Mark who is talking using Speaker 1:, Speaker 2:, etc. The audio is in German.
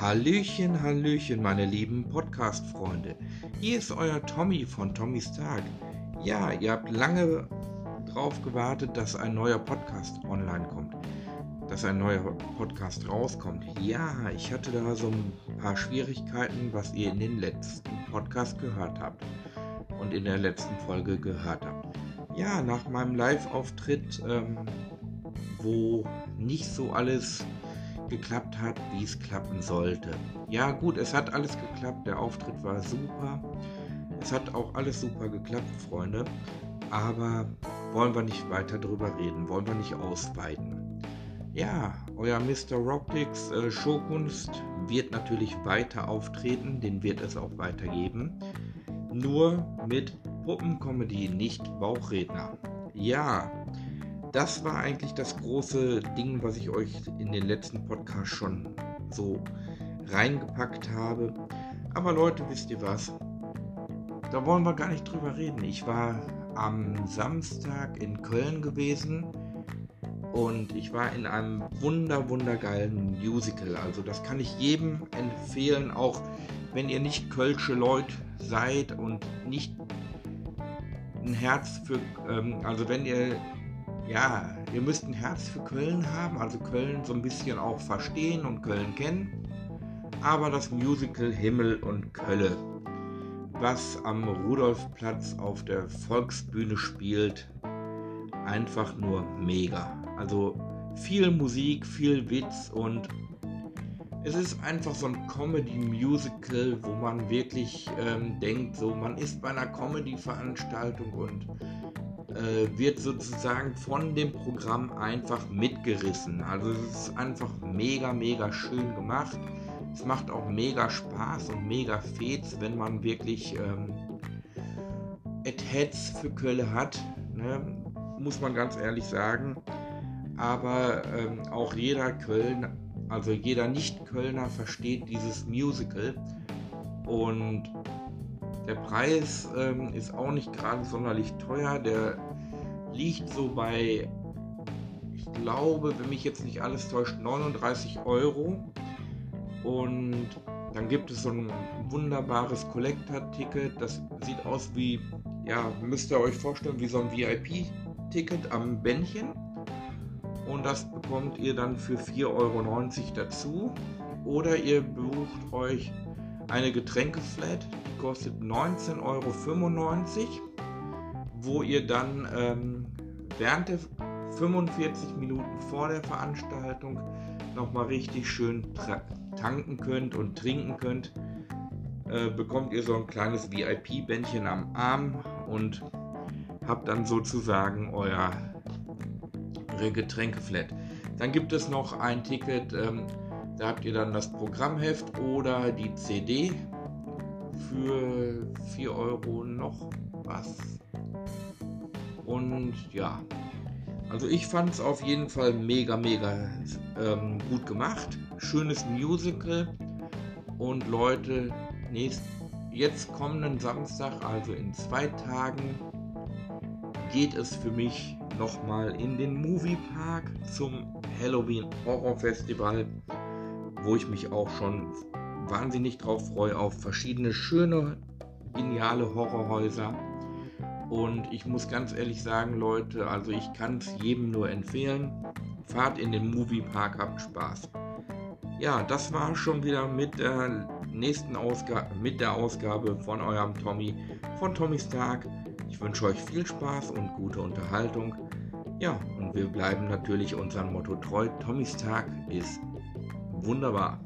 Speaker 1: Hallöchen, Hallöchen, meine lieben Podcast-Freunde. Hier ist euer Tommy von Tommys Tag. Ja, ihr habt lange drauf gewartet, dass ein neuer Podcast online kommt. Dass ein neuer Podcast rauskommt. Ja, ich hatte da so ein paar Schwierigkeiten, was ihr in den letzten Podcast gehört habt. Und in der letzten Folge gehört habt. Ja, nach meinem Live-Auftritt, ähm, wo nicht so alles geklappt hat, wie es klappen sollte. Ja gut, es hat alles geklappt, der Auftritt war super. Es hat auch alles super geklappt, Freunde. Aber wollen wir nicht weiter drüber reden, wollen wir nicht ausweiten. Ja, euer Mr. Rockdix äh, Showkunst wird natürlich weiter auftreten, den wird es auch weitergeben. Nur mit Puppencomedy, nicht Bauchredner. Ja, das war eigentlich das große Ding, was ich euch in den letzten Podcast schon so reingepackt habe. Aber Leute, wisst ihr was? Da wollen wir gar nicht drüber reden. Ich war am Samstag in Köln gewesen und ich war in einem wunder wundergeilen Musical. Also das kann ich jedem empfehlen, auch wenn ihr nicht kölsche Leute seid und nicht ein Herz für, ähm, also wenn ihr ja, ihr müsst ein Herz für Köln haben, also Köln so ein bisschen auch verstehen und Köln kennen. Aber das Musical Himmel und Kölle, was am Rudolfplatz auf der Volksbühne spielt, einfach nur mega. Also viel Musik, viel Witz und es ist einfach so ein Comedy-Musical, wo man wirklich ähm, denkt, so man ist bei einer Comedy-Veranstaltung und äh, wird sozusagen von dem Programm einfach mitgerissen. Also es ist einfach mega, mega schön gemacht. Es macht auch mega Spaß und mega Fets, wenn man wirklich ähm, et Heads für Kölle hat, ne? muss man ganz ehrlich sagen. Aber ähm, auch jeder Köln, also jeder Nicht-Kölner versteht dieses Musical. Und der Preis ähm, ist auch nicht gerade sonderlich teuer. Der liegt so bei, ich glaube, wenn mich jetzt nicht alles täuscht, 39 Euro. Und dann gibt es so ein wunderbares Collector-Ticket. Das sieht aus wie, ja, müsst ihr euch vorstellen, wie so ein VIP-Ticket am Bändchen. Und das bekommt ihr dann für 4,90 Euro dazu. Oder ihr bucht euch eine Getränkeflat, die kostet 19,95 Euro, wo ihr dann ähm, während der 45 Minuten vor der Veranstaltung nochmal richtig schön tanken könnt und trinken könnt. Äh, bekommt ihr so ein kleines VIP-Bändchen am Arm und habt dann sozusagen euer Getränkeflat. Dann gibt es noch ein Ticket, ähm, da habt ihr dann das Programmheft oder die CD für 4 Euro noch was. Und ja, also ich fand es auf jeden Fall mega, mega ähm, gut gemacht. Schönes Musical. Und Leute, nächst, jetzt kommenden Samstag, also in zwei Tagen, geht es für mich nochmal in den Moviepark zum Halloween Horror Festival wo ich mich auch schon wahnsinnig drauf freue, auf verschiedene schöne, geniale Horrorhäuser. Und ich muss ganz ehrlich sagen, Leute, also ich kann es jedem nur empfehlen. Fahrt in den Moviepark, habt Spaß. Ja, das war schon wieder mit der nächsten Ausgabe, mit der Ausgabe von eurem Tommy, von Tommys Tag. Ich wünsche euch viel Spaß und gute Unterhaltung. Ja, und wir bleiben natürlich unserem Motto treu. Tommys Tag ist wunderbar.